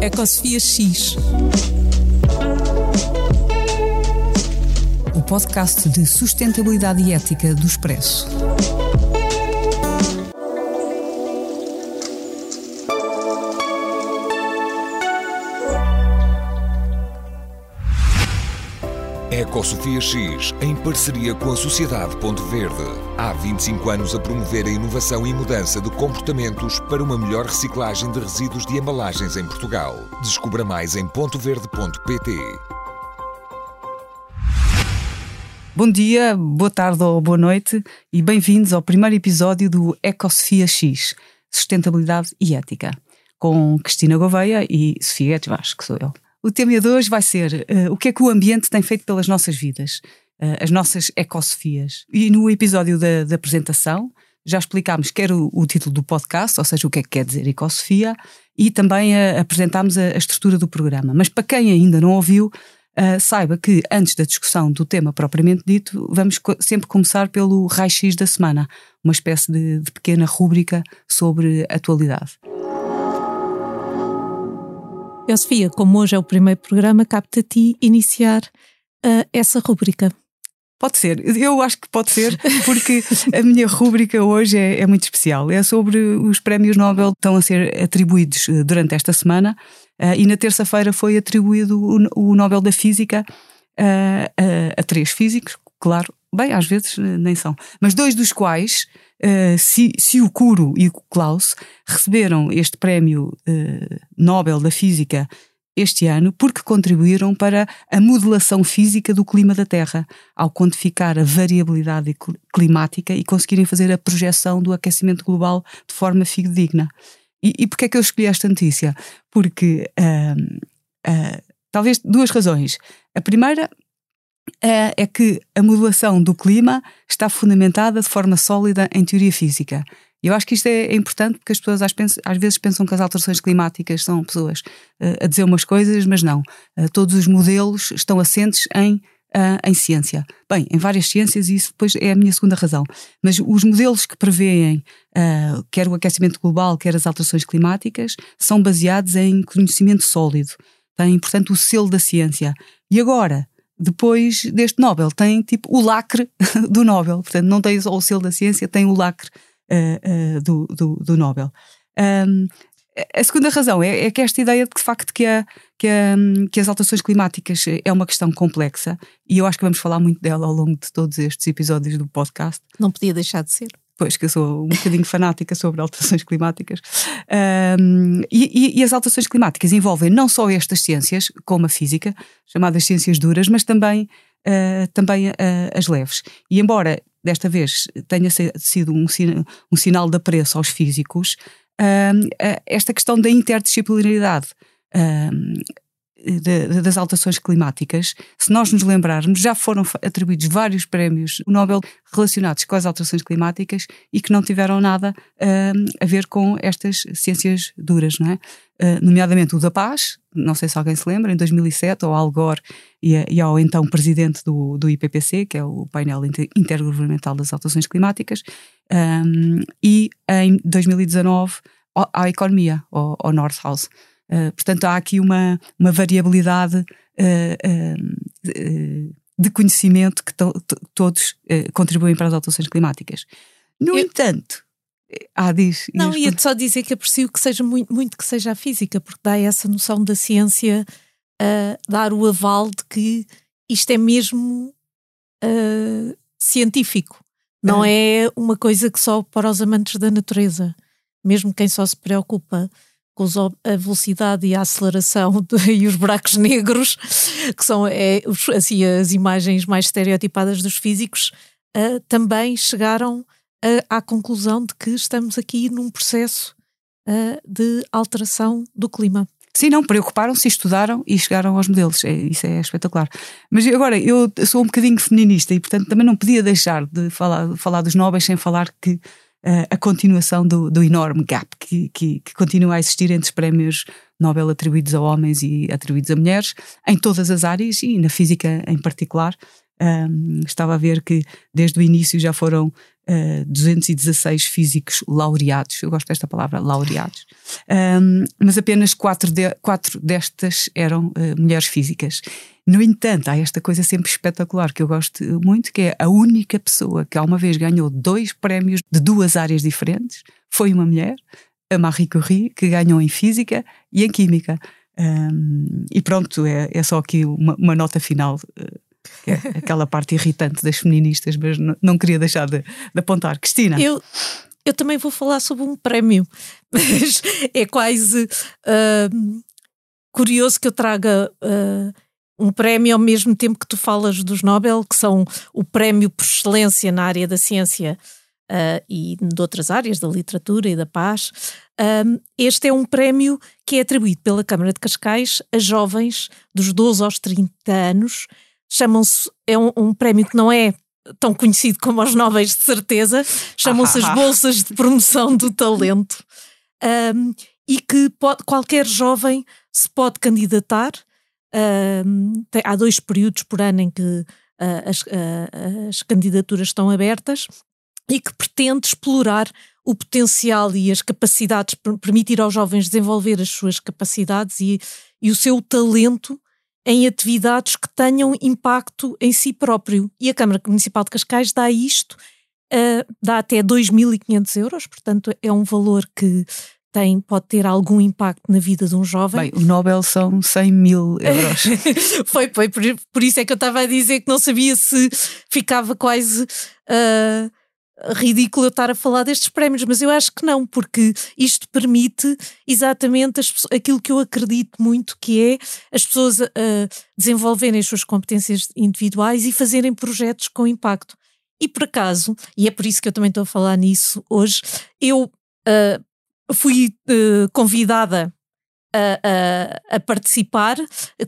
Ecosofia X. O podcast de sustentabilidade e ética do Expresso. Ecosofia X, em parceria com a Sociedade Ponto Verde. Há 25 anos a promover a inovação e mudança de comportamentos para uma melhor reciclagem de resíduos de embalagens em Portugal. Descubra mais em pontoverde.pt. Bom dia, boa tarde ou boa noite e bem-vindos ao primeiro episódio do Ecosofia X, Sustentabilidade e Ética, com Cristina Gouveia e Sofia Etes que sou eu. O tema de hoje vai ser uh, o que é que o ambiente tem feito pelas nossas vidas, uh, as nossas ecosofias. E no episódio da, da apresentação já explicámos que era o, o, título do podcast, ou seja, o que é que quer dizer ecosofia, e também uh, apresentámos a, a, estrutura do programa. Mas para quem ainda não ouviu, saiba que antes da discussão do tema propriamente dito, vamos co sempre começar pelo raio-x da semana, uma espécie de, de pequena rúbrica sobre atualidade. Eu, Sofia, como hoje é o primeiro programa, capta a ti iniciar uh, essa rubrica. Pode ser, eu acho que pode ser, porque a minha rúbrica hoje é, é, muito especial. É sobre os prémios Nobel que estão a ser atribuídos eh, durante esta semana uh, e na terça-feira foi atribuído o, Nobel da Física uh, a três físicos, claro, bem, às vezes nem são, mas dois dos quais uh, si, si o Kuro e o Klaus receberam este prémio uh, Nobel da Física este ano porque contribuíram para a modelação física do clima da Terra, ao quantificar a variabilidade climática e conseguirem fazer a projeção do aquecimento global de forma fidedigna. E, e porquê é que eu escolhi esta notícia? Porque uh, uh, talvez duas razões. A primeira é, é que a modulação do clima está fundamentada de forma sólida em teoria física. E eu acho que isto é, é importante porque as pessoas às, vezes pensam que as alterações climáticas são pessoas uh, a dizer umas coisas, mas não. Uh, todos os modelos estão assentes em, uh, em ciência. Bem, em várias ciências, e isso depois é a minha segunda razão. Mas os modelos que prevêem quer o aquecimento global, quer as alterações climáticas, são baseados em conhecimento sólido. Têm, portanto, o selo da ciência. E agora, depois deste Nobel. Tem tipo o lacre do Nobel. Portanto, não tem só o selo da ciência, tem o lacre uh, uh, do, do, do, Nobel. Um, a segunda razão é, é, que esta ideia de que, de facto que, a, que, a, que, as alterações climáticas é uma questão complexa e eu acho que vamos falar muito dela ao longo de todos estes episódios do podcast. Não podia deixar de ser pois que eu sou um bocadinho fanática sobre alterações climáticas. Um, e, e, as alterações climáticas envolvem não só estas ciências, como a física, chamadas ciências duras, mas também, uh, também uh, as leves. E embora desta vez tenha sido um, um sinal de apreço aos físicos, uh, esta questão da interdisciplinaridade de, das alterações climáticas, se nós nos lembrarmos, já foram atribuídos vários prémios Nobel relacionados com as alterações climáticas e que não tiveram nada uh, a ver com estas ciências duras, não é? Uh, nomeadamente o da Paz, não sei se alguém se lembra, em 2007, ao Al Gore e, e ao então presidente do, do IPPC, que é o painel intergovernamental das alterações climáticas, um, e em 2019 à economia, ao, ao North House. Uh, portanto, há aqui uma, uma variabilidade uh, uh, de conhecimento que to todos contribuem para as alterações climáticas. No Eu... entanto, ah, diz. Não, ia só dizer que aprecio que seja muito, muito que seja a física, porque dá essa noção da ciência, dar o aval de que isto é mesmo científico. Não é uma coisa que só para os amantes da natureza. Mesmo quem só se preocupa a velocidade e a aceleração de, e os buracos negros, que são é, assim, as imagens mais estereotipadas dos físicos, uh, também chegaram a, à conclusão de que estamos aqui num processo uh, de alteração do clima. Sim, não, preocuparam-se, estudaram e chegaram aos modelos. É, isso é espetacular. Mas agora, eu sou um bocadinho feminista e, portanto, também não podia deixar de falar, falar dos nobres sem falar que a continuação do, do enorme gap que, que, que, continua a existir entre os prémios Nobel atribuídos a homens e atribuídos a mulheres, em todas as áreas e na física em particular. Um, estava a ver que desde o início já foram uh, 216 físicos laureados, eu gosto desta palavra, laureados, um, mas apenas quatro, de, quatro destas eram uh, mulheres físicas. No entanto, há esta coisa sempre espetacular que eu gosto muito, que é a única pessoa que alguma vez ganhou dois prémios de duas áreas diferentes, foi uma mulher, a Marie Curie, que ganhou em Física e em Química. Um, e pronto, é, é só aqui uma, uma nota final. Uh, é aquela parte irritante das feministas, mas não, não queria deixar de, de, apontar. Cristina. Eu, eu também vou falar sobre um prémio, mas é quase uh, curioso que eu traga uh, um prémio ao mesmo tempo que tu falas dos Nobel, que são o prémio por excelência na área da ciência uh, e de outras áreas, da literatura e da paz. este é um prémio que é atribuído pela Câmara de Cascais a jovens dos 12 aos 30 anos chamam-se, é um, um prémio que não é tão conhecido como os Nobres de certeza, chamam-se as Bolsas de Promoção do Talento, um, e que pode, qualquer jovem se pode candidatar. Um, tem, há dois períodos por ano em que uh, as, uh, as candidaturas estão abertas e que pretende explorar o potencial e as capacidades, permitir aos jovens desenvolver as suas capacidades e, e o seu talento em atividades que tenham impacto em si próprio. E a Câmara Municipal de Cascais dá isto, uh, dá até 2.500 euros, portanto é um valor que tem, pode ter algum impacto na vida de um jovem. Bem, o Nobel são 100 mil euros. foi, foi por, por, isso é que eu estava a dizer que não sabia se ficava quase uh, ridículo eu estar a falar destes prémios, mas eu acho que não, porque isto permite exatamente as, aquilo que eu acredito muito, que é as pessoas uh, desenvolverem as suas competências individuais e fazerem projetos com impacto. E por acaso, e é por isso que eu também estou a falar nisso hoje, eu uh, fui uh, convidada a, a, a, participar,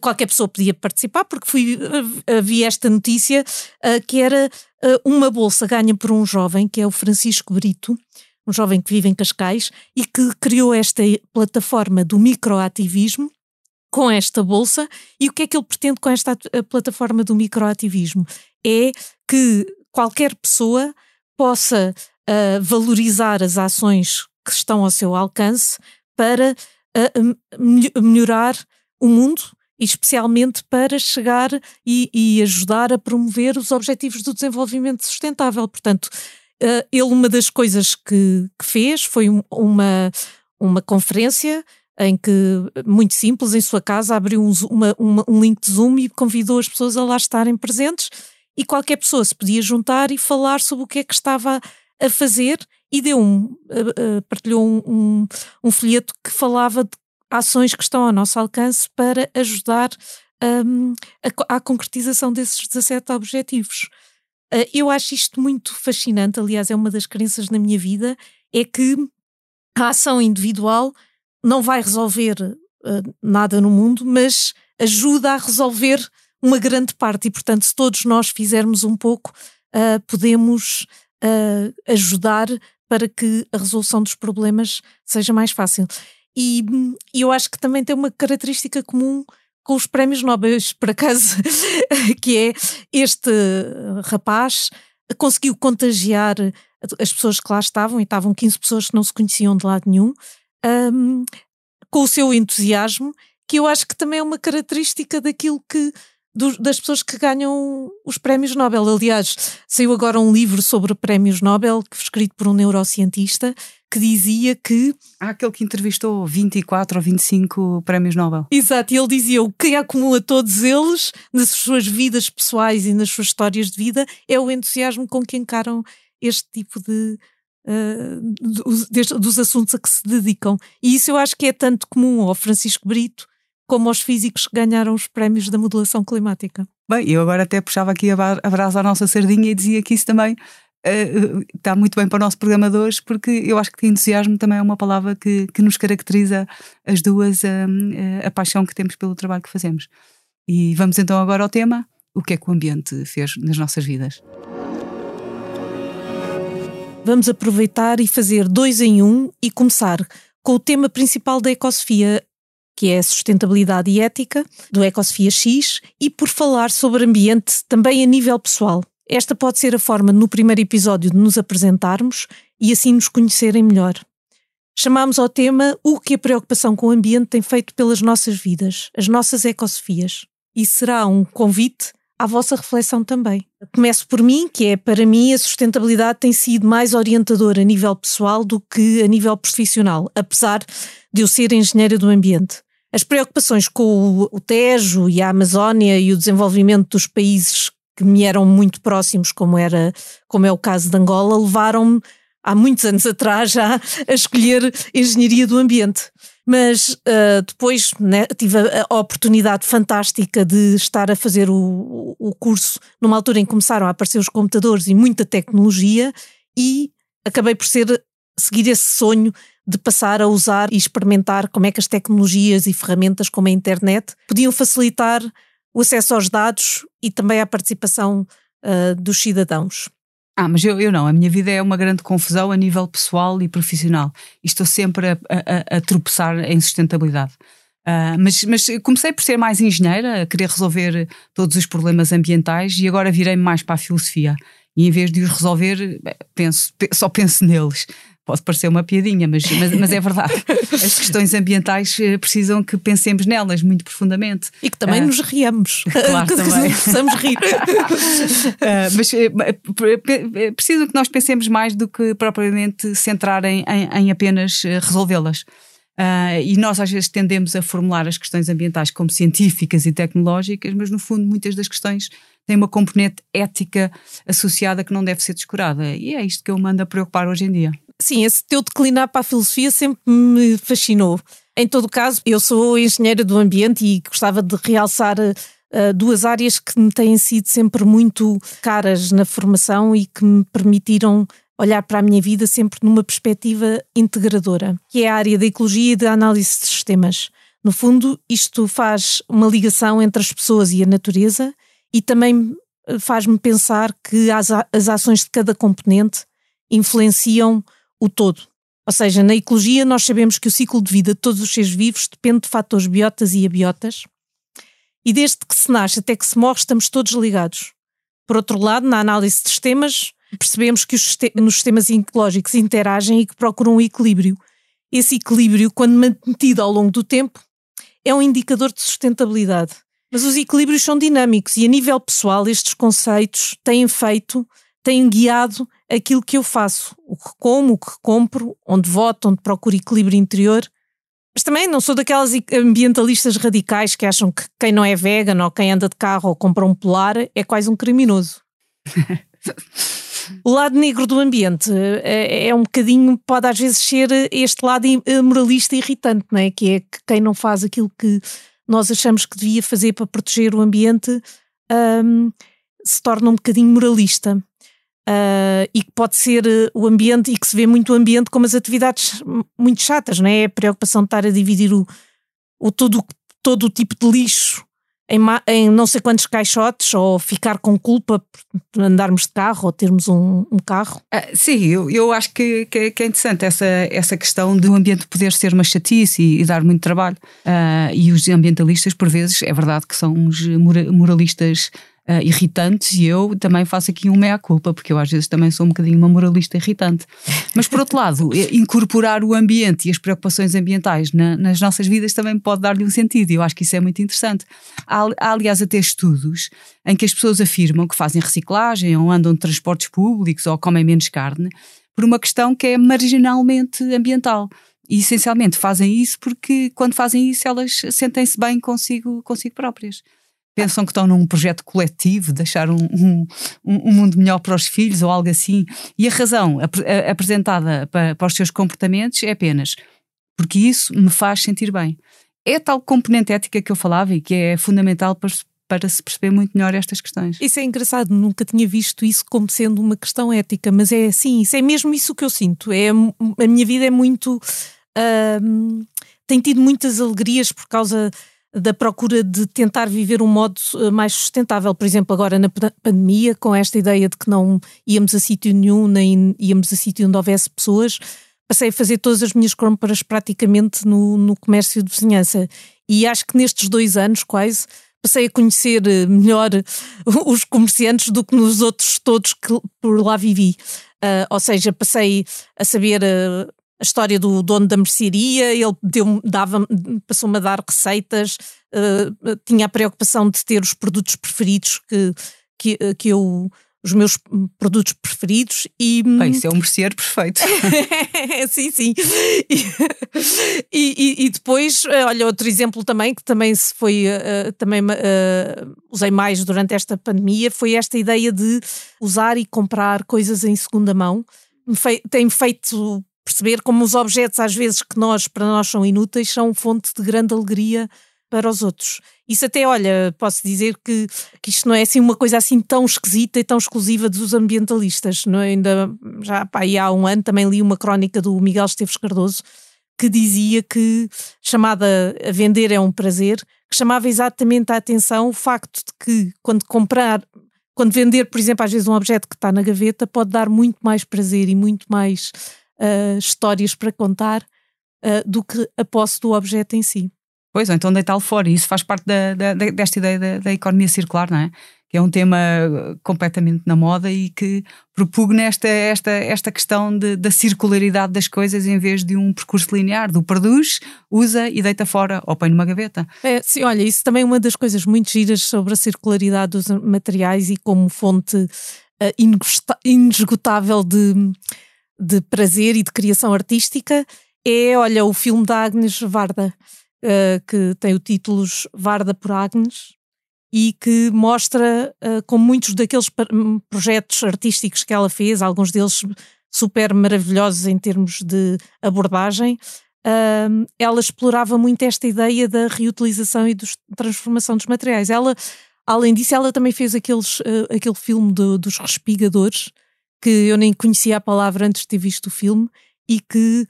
qualquer pessoa podia participar, porque fui, havia esta notícia uh, que era uh, uma bolsa ganha por um jovem, que é o Francisco Brito, um jovem que vive em Cascais, e que criou esta plataforma do microativismo com esta bolsa. E o que é que ele pretende com esta plataforma do microativismo? É que qualquer pessoa possa uh, valorizar as ações que estão ao seu alcance para a melhorar o mundo, especialmente para chegar e, e, ajudar a promover os objetivos do desenvolvimento sustentável. Portanto, uh, ele, uma das coisas que, que fez foi um, uma, uma conferência em que, muito simples, em sua casa, abriu um, uma, uma, um link de Zoom e convidou as pessoas a lá estarem presentes e qualquer pessoa se podia juntar e falar sobre o que é que estava a fazer e deu um, uh, uh, partilhou um, um, um, folheto que falava de ações que estão ao nosso alcance para ajudar um, a, à concretização desses 17 objetivos. Uh, eu acho isto muito fascinante, aliás, é uma das crenças na minha vida, é que a ação individual não vai resolver nada no mundo, mas ajuda a resolver uma grande parte e, portanto, se todos nós fizermos um pouco, podemos uh, ajudar para que a resolução dos problemas seja mais fácil. E, e eu acho que também tem uma característica comum com os prémios Nobel, por acaso, que é este rapaz conseguiu contagiar as pessoas que lá estavam, e estavam 15 pessoas que não se conheciam de lado nenhum, um, com o seu entusiasmo, que eu acho que também é uma característica daquilo que do, das pessoas que ganham os prémios Nobel. Aliás, saiu agora um livro sobre prémios Nobel, escrito por um neurocientista, que dizia que. Há aquele que entrevistou 24 ou 25 prémios Nobel. Exato, e ele dizia o que acumula todos eles nas suas vidas pessoais e nas suas histórias de vida é o entusiasmo com que encaram este tipo de. Uh, dos, dos assuntos a que se dedicam. E isso eu acho que é tanto comum ao Francisco Brito como aos físicos que ganharam os prémios da modulação climática. Bem, eu agora até puxava aqui a brasa à nossa sardinha e dizia que isso também uh, está muito bem para o nosso programa de hoje, porque eu acho que entusiasmo também é uma palavra que, que nos caracteriza as duas, uh, uh, a paixão que temos pelo trabalho que fazemos. E vamos então agora ao tema: o que é que o ambiente fez nas nossas vidas? Vamos aproveitar e fazer dois em um e começar com o tema principal da Ecosofia, que é sustentabilidade e ética, do Ecosofia X, e por falar sobre ambiente também a nível pessoal. Esta pode ser a forma, no primeiro episódio, de nos apresentarmos e assim nos conhecerem melhor. Chamámos ao tema o que a preocupação com o ambiente tem feito pelas nossas vidas, as nossas ecosofias. E será um convite à vossa reflexão também. Começo por mim, que é para mim a sustentabilidade tem sido mais orientadora a nível pessoal do que a nível profissional, apesar de eu ser engenheira do ambiente. As preocupações com o Tejo e a Amazónia e o desenvolvimento dos países que me eram muito próximos, como, era, como é o caso de Angola, levaram-me há muitos anos atrás já a escolher engenharia do ambiente. Mas uh, depois né, tive a, a, oportunidade fantástica de estar a fazer o, o curso numa altura em que começaram a aparecer os computadores e muita tecnologia e acabei por ser seguir esse sonho de passar a usar e experimentar como é que as tecnologias e ferramentas como a internet podiam facilitar o acesso aos dados e também a participação uh, dos cidadãos. Ah, mas eu, eu não, a minha vida é uma grande confusão a nível pessoal e profissional. E estou sempre a, a, a tropeçar em sustentabilidade. Uh, mas, mas comecei por ser mais engenheira, a querer resolver todos os problemas ambientais e agora virei-me mais para a filosofia. E em vez de os resolver, penso, só penso neles. Pode parecer uma piadinha, mas, mas, mas, é verdade. As questões ambientais eh, precisam que pensemos nelas muito profundamente. E que também uh, nos riamos. Claro, que também. Precisamos rir. Uh, mas uh, precisam que nós pensemos mais do que propriamente centrar em, em, em apenas resolvê-las. Uh, e nós às vezes tendemos a formular as questões ambientais como científicas e tecnológicas, mas no fundo muitas das questões têm uma componente ética associada que não deve ser descurada. E é isto que eu mando a preocupar hoje em dia. Sim, esse teu declinar para a filosofia sempre me fascinou. Em todo caso, eu sou engenheira do ambiente e gostava de realçar uh, duas áreas que me têm sido sempre muito caras na formação e que me permitiram olhar para a minha vida sempre numa perspectiva integradora, que é a área da ecologia e da análise de sistemas. No fundo, isto faz uma ligação entre as pessoas e a natureza e também eh, faz-me pensar que as, as ações de cada componente influenciam o todo. Ou seja, na ecologia nós sabemos que o ciclo de vida de todos os seres vivos depende de fatores biotas e abiotas, e desde que se nasce até que se morre estamos todos ligados. Por outro lado, na análise de sistemas, percebemos que os, nos sistemas ecológicos interagem e que procuram um equilíbrio. Esse equilíbrio, quando mantido ao longo do tempo, é um indicador de sustentabilidade. Mas os equilíbrios são dinâmicos e, a nível pessoal, estes conceitos têm feito, têm guiado aquilo que eu faço, o que como, o que compro, onde voto, onde procuro equilíbrio interior. Mas também não sou daquelas ambientalistas radicais que acham que quem não é vegan ou quem anda de carro ou compra um polar é quase um criminoso. o lado negro do ambiente é, é, um bocadinho, pode às vezes ser este lado moralista irritante, não é? Que é que quem não faz aquilo que nós achamos que devia fazer para proteger o ambiente um, se torna um bocadinho moralista uh, e que pode ser uh, o ambiente e que se vê muito o ambiente como as atividades muito chatas, não é? A preocupação de estar a dividir o, o todo, todo o tipo de lixo em, em, não sei quantos caixotes ou ficar com culpa por andarmos de carro ou termos um, um carro? Ah, sim, eu, eu acho que, que, que, é interessante essa, essa questão do ambiente poder ser uma chatice e, e dar muito trabalho. Uh, e os ambientalistas, por vezes, é verdade que são uns moralistas uh, irritantes e eu também faço aqui um meia-culpa, porque eu às vezes também sou um bocadinho uma moralista irritante. Mas por outro lado, incorporar o ambiente e as preocupações ambientais na, nas nossas vidas também pode dar-lhe um sentido e eu acho que isso é muito interessante. Há, há, aliás até estudos em que as pessoas afirmam que fazem reciclagem ou andam de transportes públicos ou comem menos carne por uma questão que é marginalmente ambiental. E essencialmente fazem isso porque quando fazem isso elas sentem-se bem consigo, consigo próprias pensam que estão num projeto coletivo, deixar um, um, um, mundo melhor para os filhos ou algo assim. E a razão ap apresentada para, para os seus comportamentos é apenas porque isso me faz sentir bem. É tal componente ética que eu falava e que é fundamental para, para se perceber muito melhor estas questões. Isso é engraçado, nunca tinha visto isso como sendo uma questão ética, mas é assim, isso é mesmo isso que eu sinto. É, a minha vida é muito. Uh, tem tido muitas alegrias por causa da procura de tentar viver um modo eh, mais sustentável. Por exemplo, agora na pandemia, com esta ideia de que não íamos a sítio nenhum, nem íamos a sítio onde houvesse pessoas, passei a fazer todas as minhas compras praticamente no, no comércio de vizinhança. E acho que nestes dois anos, quase, passei a conhecer eh, melhor os comerciantes do que nos outros todos que por lá vivi. Uh, ou seja, passei a saber uh, a história do dono da mercearia, ele passou-me a dar receitas, uh, tinha a preocupação de ter os produtos preferidos que, que, que eu os meus produtos preferidos e. Bem, isso é um merceeiro perfeito. sim, sim. E, e, e, depois, eh, olha, outro exemplo também, que também se foi, uh, também uh, usei mais durante esta pandemia, foi esta ideia de usar e comprar coisas em segunda mão. Tem feito perceber como os objetos, às vezes, que nós, para nós são inúteis, são fonte de grande alegria para os outros. Isso até, olha, posso dizer que, que isto não é assim uma coisa assim tão esquisita e tão exclusiva dos ambientalistas. Não é? Ainda já pá, há um ano também li uma crónica do Miguel Esteves Cardoso que dizia que, chamada a vender é um prazer, que chamava exatamente a atenção o facto de que quando comprar, quando vender, por exemplo, às vezes um objeto que está na gaveta, pode dar muito mais prazer e muito mais uh, histórias para contar uh, do que a posse do objeto em si. Pois, ou então deitá-lo fora. E isso faz parte da, da, desta ideia da, da, economia circular, não é? Que é um tema uh, completamente na moda e que propugna esta, esta, esta questão de, da circularidade das coisas em vez de um percurso linear, do produz, usa e deita fora ou põe numa gaveta. É, sim, olha, isso também é uma das coisas muito giras sobre a circularidade dos materiais e como fonte uh, inesgotável de, de prazer e de criação artística é, olha, o filme da Agnes Varda uh, que tem o título Varda por Agnes e que mostra uh, como muitos daqueles hum, projetos artísticos que ela fez, alguns deles super maravilhosos em termos de abordagem, uh, ela explorava muito esta ideia da reutilização e da transformação dos materiais. Ela, além disso, ela também fez aqueles, uh, aquele filme do, dos respigadores, que eu nem conhecia a palavra antes de ter visto o filme, e que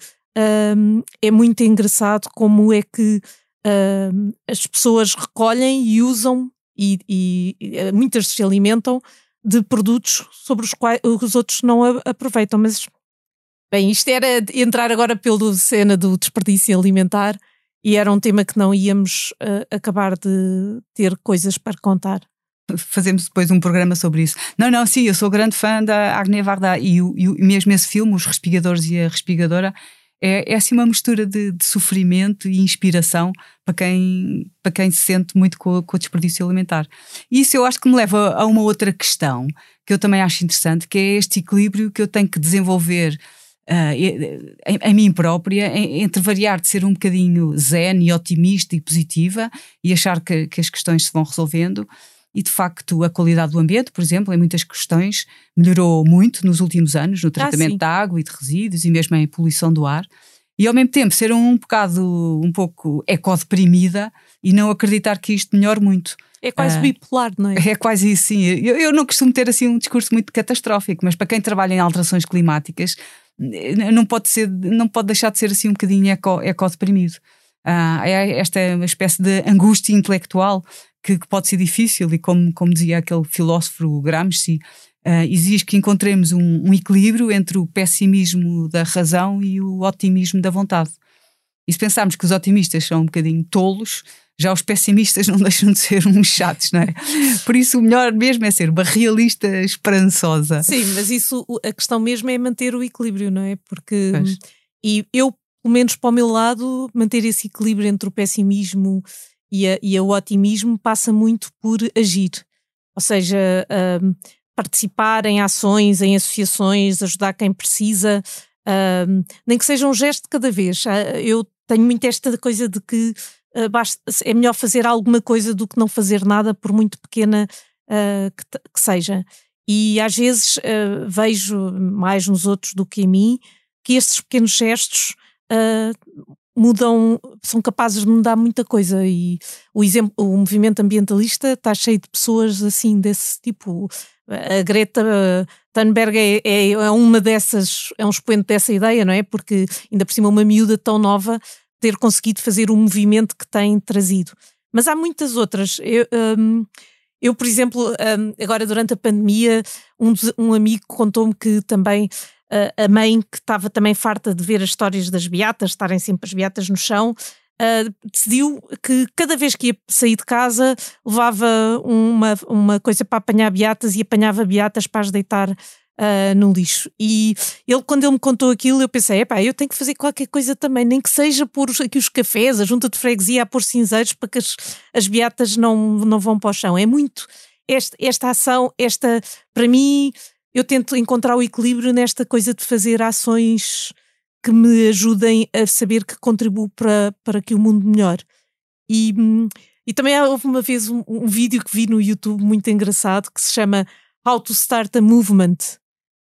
um, é muito engraçado como é que um, as pessoas recolhem e usam e, e, eh, muitas se alimentam de produtos sobre os quais os outros não aproveitam. Mas, bem, isto era entrar agora pela cena do desperdício alimentar e era um tema que não íamos uh, acabar de ter coisas para contar fazemos depois um programa sobre isso. Não, não, sim, eu sou grande fã da Agne Varda e, e, mesmo esse filme, Os Respigadores e a Respigadora, é, é assim uma mistura de, de, sofrimento e inspiração para quem, para quem se sente muito com, com o desperdício alimentar. E isso eu acho que me leva a uma outra questão que eu também acho interessante, que é este equilíbrio que eu tenho que desenvolver Uh, em, em, mim própria, entre variar de ser um bocadinho zen e otimista e positiva e achar que, que, as questões se vão resolvendo, e de facto a qualidade do ambiente, por exemplo, em muitas questões melhorou muito nos últimos anos, no ah, tratamento ah, da água e de resíduos e mesmo em poluição do ar. E ao mesmo tempo ser um bocado, um pouco ecodeprimida e não acreditar que isto melhore muito. É quase uh, bipolar, não é? É quase isso, sim. Eu, eu não costumo ter assim um discurso muito catastrófico, mas para quem trabalha em alterações climáticas, não pode, ser, não pode deixar de ser assim um bocadinho eco, ecodeprimido. Uh, é esta espécie de angústia intelectual que, que, pode ser difícil, e como, como dizia aquele filósofo Gramsci, uh, exige que encontremos um, um, equilíbrio entre o pessimismo da razão e o otimismo da vontade. E se pensarmos que os otimistas são um bocadinho tolos, já os pessimistas não deixam de ser uns chatos, não é? Por isso o melhor mesmo é ser uma realista esperançosa. Sim, mas isso, a questão mesmo é manter o equilíbrio, não é? Porque, pois. e eu, pelo menos para o meu lado, manter esse equilíbrio entre o pessimismo e, a, e o otimismo passa muito por agir, ou seja, um, participar em ações, em associações, ajudar quem precisa, um, nem que seja um gesto cada vez. Ah, eu tenho muito esta coisa de que uh, basta, é melhor fazer alguma coisa do que não fazer nada, por muito pequena uh, que, que, seja. E às vezes uh, vejo mais nos outros do que em mim que estes pequenos gestos mudam, são capazes de mudar muita coisa e o, exemplo, o movimento ambientalista está cheio de pessoas assim desse tipo. A Greta Thunberg é, é, é, uma dessas, é um expoente dessa ideia, não é? Porque ainda por cima uma miúda tão nova ter conseguido fazer o movimento que tem trazido. Mas há muitas outras. Eu, um, eu por exemplo, um, agora durante a pandemia, um, um amigo contou-me que também a mãe que estava também farta de ver as histórias das beatas, estarem sempre as beatas no chão, uh, decidiu que cada vez que ia sair de casa levava uma, uma coisa para apanhar beatas e apanhava beatas para as deitar uh, no lixo. E ele, quando ele me contou aquilo, eu pensei: epá, eu tenho que fazer qualquer coisa também, nem que seja pôr aqui os cafés, a junta de freguesia a pôr cinzeiros para que as, as beatas não, não vão para o chão. É muito. Esta, esta ação, esta, para mim, eu tento encontrar o equilíbrio nesta coisa de fazer ações que me ajudem a saber que contribuo para, para que o mundo melhore. E, e também houve uma vez um, um, vídeo que vi no YouTube muito engraçado que se chama How to Start a Movement.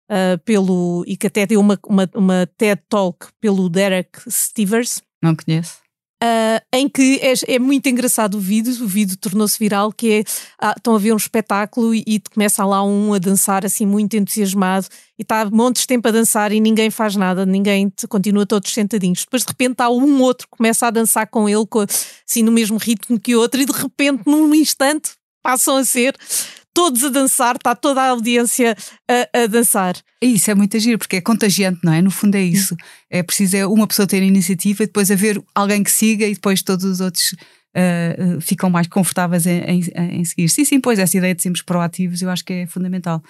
Uh, pelo, e que até deu uma, uma, uma TED Talk pelo Derek Stevers. Não conheço. Uh, em que é, é, muito engraçado o vídeo, o vídeo tornou-se viral, que é, ah, estão a ver um espetáculo e, e, começa lá um a dançar assim muito entusiasmado e está montes de tempo a dançar e ninguém faz nada, ninguém te, continua todos sentadinhos. Depois de repente há um outro que começa a dançar com ele, com, assim no mesmo ritmo que o outro e de repente num instante passam a ser todos a dançar, está toda a audiência a, a dançar. Isso é muito agir, porque é contagiante, não é? No fundo é isso. É preciso é uma pessoa ter iniciativa e depois haver alguém que siga e depois todos os outros uh, ficam mais confortáveis em, em, em, seguir. Sim, sim, pois essa ideia de sermos proativos eu acho que é fundamental.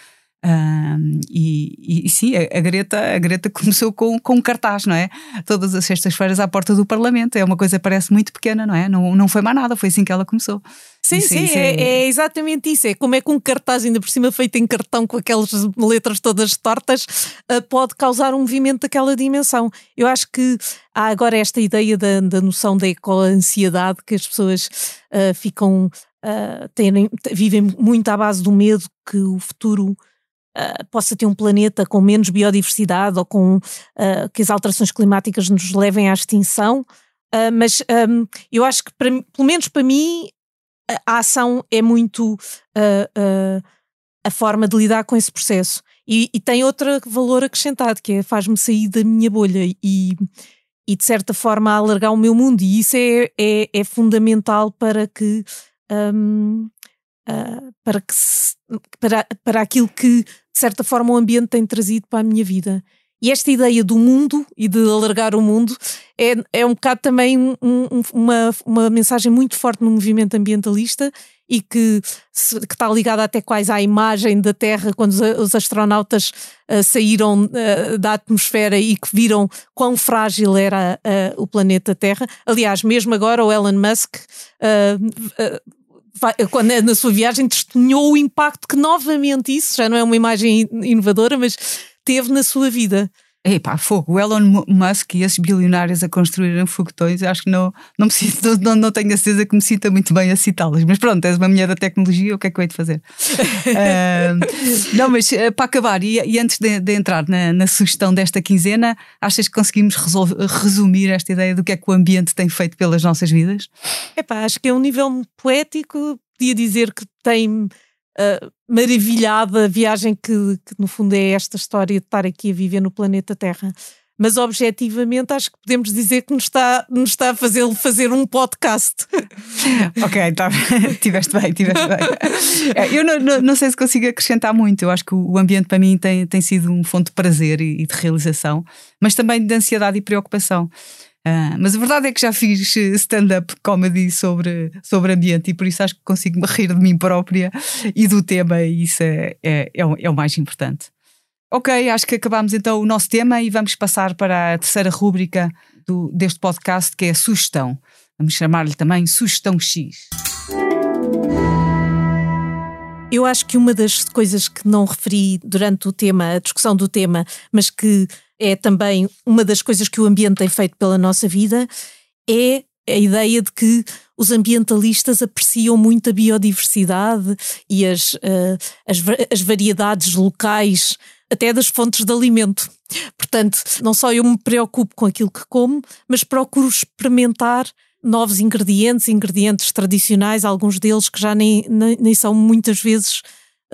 Um, e, e, sim, a, Greta, a Greta começou com, com um cartaz, não é? Todas as sextas-feiras à porta do Parlamento. É uma coisa que parece muito pequena, não é? Não, não foi mais nada, foi assim que ela começou. Sim, isso, sim, isso é, é... é, exatamente isso. É como é que um cartaz, ainda por cima feito em cartão com aquelas letras todas tortas, uh, pode causar um movimento daquela dimensão. Eu acho que há agora esta ideia da, da noção da eco-ansiedade, que as pessoas uh, ficam. Uh, terem, vivem muito à base do medo que o futuro uh, possa ter um planeta com menos biodiversidade ou com uh, que as alterações climáticas nos levem à extinção. Uh, mas um, eu acho que, para, pelo menos para mim, a, ação é muito a forma de lidar com esse processo. E, e tem outro valor acrescentado, que é faz-me sair da minha bolha e, e, de certa forma, alargar o meu mundo. E isso é, é, é fundamental para que. Um, uh, para, que se, para, para aquilo que de certa forma, o ambiente tem trazido para a minha vida. E esta ideia do mundo e de alargar o mundo é, é um bocado também um, um, uma, uma mensagem muito forte no movimento ambientalista e que, que está ligada até quase à imagem da Terra quando os, os astronautas uh, saíram uh, da atmosfera e que viram quão frágil era uh, o planeta Terra. Aliás, mesmo agora o Elon Musk quando é na sua viagem testemunhou o impacto que novamente isso, já não é uma imagem inovadora, mas teve na sua vida. Epá, fogo, o Elon Musk e esses bilionários a construírem foguetões, acho que não, não, me sinto, não, não tenho a certeza que me sinta muito bem a citá-los. Mas pronto, és uma mulher da tecnologia, o que é que eu hei de fazer? uh, não, mas uh, para acabar, e, e antes de, de entrar na, na, sugestão desta quinzena, achas que conseguimos resolver, resumir esta ideia do que é que o ambiente tem feito pelas nossas vidas? Epá, acho que é um nível poético, podia dizer que tem uh, maravilhada viagem que, que, no fundo, é esta história de estar aqui a viver no planeta Terra. Mas objetivamente acho que podemos dizer que nos está, nos está a fazer fazer um podcast. ok, tá, tiveste bem, tiveste bem. É, eu não, não, não, sei se consigo acrescentar muito. Eu acho que o ambiente para mim tem, tem sido um fonte de prazer e, e de realização, mas também de ansiedade e preocupação. Uh, mas a verdade é que já fiz eh, stand-up comedy sobre, sobre ambiente e por isso acho que consigo me rir de mim própria e do tema, e isso é, é, é, o, é o mais importante. Ok, acho que acabamos então o nosso tema e vamos passar para a terceira rúbrica do, deste podcast, que é a sugestão. Vamos chamar-lhe também Sugestão X. Eu acho que uma das coisas que não referi durante o tema, a discussão do tema, mas que é também uma das coisas que o ambiente tem feito pela nossa vida, é a ideia de que os ambientalistas apreciam muito a biodiversidade e as, uh, as, as, variedades locais, até das fontes de alimento. Portanto, não só eu me preocupo com aquilo que como, mas procuro experimentar novos ingredientes, ingredientes tradicionais, alguns deles que já nem, nem, nem são muitas vezes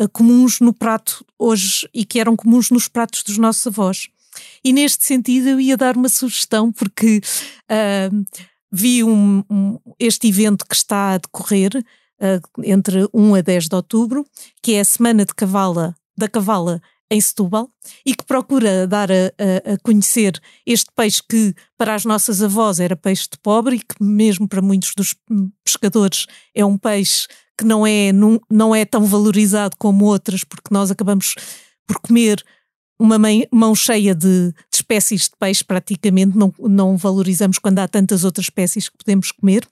uh, comuns no prato hoje e que eram comuns nos pratos dos nossos avós. E neste sentido eu ia dar uma sugestão, porque uh, vi um, um, este evento que está a decorrer uh, entre 1 a 10 de outubro, que é a Semana de Cavala, da Cavala em Setúbal e que procura dar a, a, a, conhecer este peixe que para as nossas avós era peixe de pobre e que mesmo para muitos dos pescadores é um peixe que não é, não, não é tão valorizado como outras porque nós acabamos por comer uma mão cheia de, espécies de peixe, praticamente não, não valorizamos quando há tantas outras espécies que podemos comer.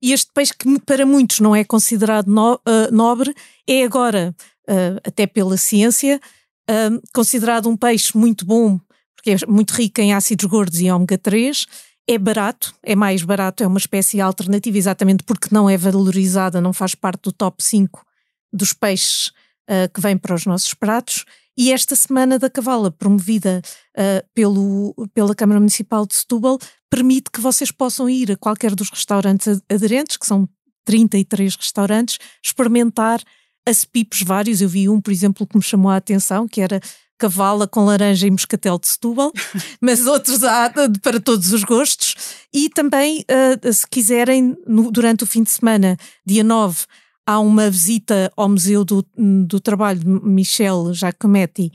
E este peixe, que para muitos não é considerado no, uh, nobre, é agora, uh, até pela ciência, uh, considerado um peixe muito bom, porque é muito rico em ácidos gordos e ômega 3. É barato, é mais barato, é uma espécie alternativa, exatamente porque não é valorizada, não faz parte do top 5 dos peixes que vêm para os nossos pratos e esta Semana da Cavala, promovida uh, pelo, pela Câmara Municipal de Setúbal, permite que vocês possam ir a qualquer dos restaurantes aderentes, que são 33 restaurantes, experimentar acepipes vários. Eu vi um, por exemplo, que me chamou a atenção, que era cavala com laranja e moscatel de Setúbal, mas outros há para todos os gostos. E também, uh, se quiserem, durante o fim de semana, dia 9, há uma visita ao Museu do, do Trabalho de Michel Giacometti,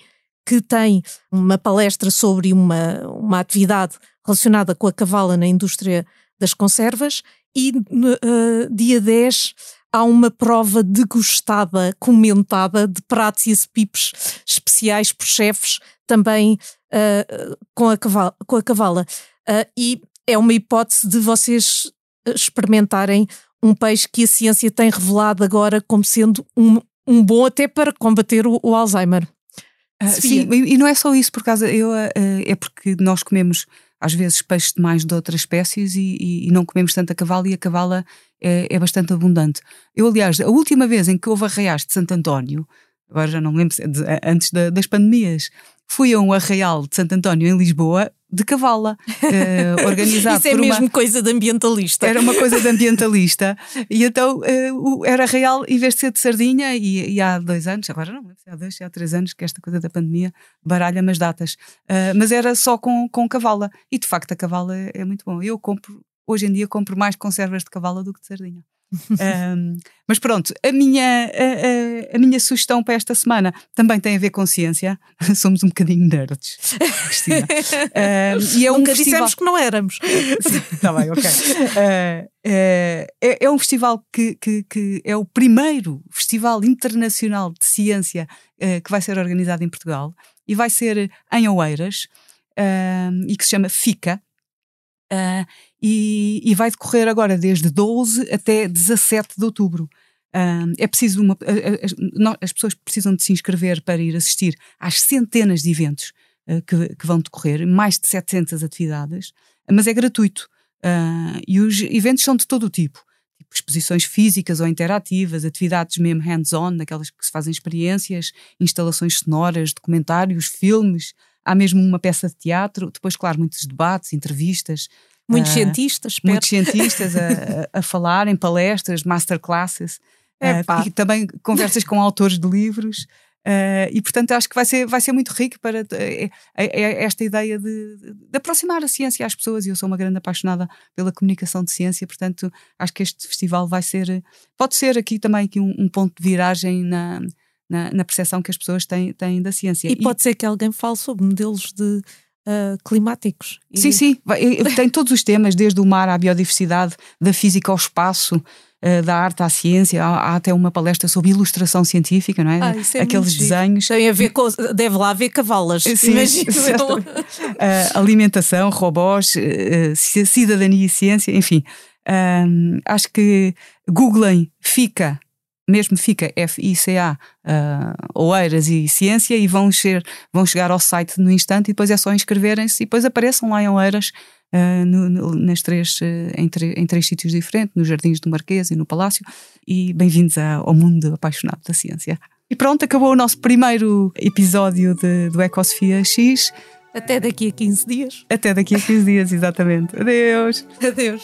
que tem uma palestra sobre uma, uma atividade relacionada com a cavala na indústria das conservas, e uh, dia 10 há uma prova degustada, comentada de pratos e acipipes especiais por chefes, também uh, com, a cavala, com a cavala. Uh, e é uma hipótese de vocês experimentarem um peixe que a ciência tem revelado agora como sendo um, um bom até para combater o, o Alzheimer. Uh, sim, e não é só isso, por causa eu, uh, é porque nós comemos às vezes peixe demais de outras espécies e, e, e não comemos tanta cavala e a cavala é, é, bastante abundante. Eu, aliás, a última vez em que houve arraiais de Santo António, agora já não me lembro, antes da, das pandemias, fui a um arraial de Santo António em Lisboa de cavala, uh, organizado Isso é mesmo uma... coisa de ambientalista. Era uma coisa de ambientalista. e então uh, era real em vez de ser de sardinha, e, e há dois anos, agora não, há dois, há três anos que esta coisa da pandemia baralha-me as datas. Uh, mas era só com, com cavala. E de facto a cavala é, é muito bom. Eu compro, hoje em dia, compro mais conservas de cavala do que de sardinha um, mas pronto, a minha, a, a, a, minha sugestão para esta semana também tem a ver com ciência. Somos um bocadinho nerds, Cristina. Um, e é um Nunca festival... dissemos que não éramos. Está bem, ok. Uh, é, é, um festival que, que, que, é o primeiro festival internacional de ciência uh, que vai ser organizado em Portugal e vai ser em Oeiras uh, e que se chama FICA. Uh, e, e, vai decorrer agora desde 12 até 17 de outubro. Uh, é preciso uma. As, as, pessoas precisam de se inscrever para ir assistir às centenas de eventos uh, que, que, vão decorrer, mais de 700 atividades, mas é gratuito. e os eventos são de todo o tipo. tipo. Exposições físicas ou interativas, atividades mesmo hands-on, aquelas que se fazem experiências, instalações sonoras, documentários, filmes, há mesmo uma peça de teatro, depois, claro, muitos debates, entrevistas. Muitos uh, cientistas, espero. Muitos cientistas a, a, falar em palestras, masterclasses, uh, e também conversas com autores de livros. Uh, e portanto acho que vai ser, vai ser muito rico para é esta ideia de, de, aproximar a ciência às pessoas e eu sou uma grande apaixonada pela comunicação de ciência, portanto acho que este festival vai ser, pode ser aqui também aqui um, um ponto de viragem na, na, na percepção que as pessoas têm, têm da ciência. E, e pode ser que alguém fale sobre modelos de Uh, climáticos. E... Sim, sim, tem todos os temas, desde o mar à biodiversidade, da física ao espaço, uh, da arte à ciência, há, há, até uma palestra sobre ilustração científica, não é? Ah, é Aqueles desenhos. Tem a ver com, deve lá haver cavalas, sim, uh, alimentação, robôs, cidadania e ciência, enfim. acho que googlem fica mesmo fica FICA, uh, Oeiras e Ciência, e vão, ser, vão chegar ao site no instante e depois é só inscreverem-se e depois apareçam lá em Oeiras, uh, no, no, nas três, uh, em, em, três sítios diferentes, nos Jardins do Marquês e no Palácio, e bem-vindos ao mundo apaixonado da ciência. E pronto, acabou o nosso primeiro episódio de, do Ecosfia X. Até daqui a 15 dias. Até daqui a 15 dias, exatamente. Adeus. Adeus.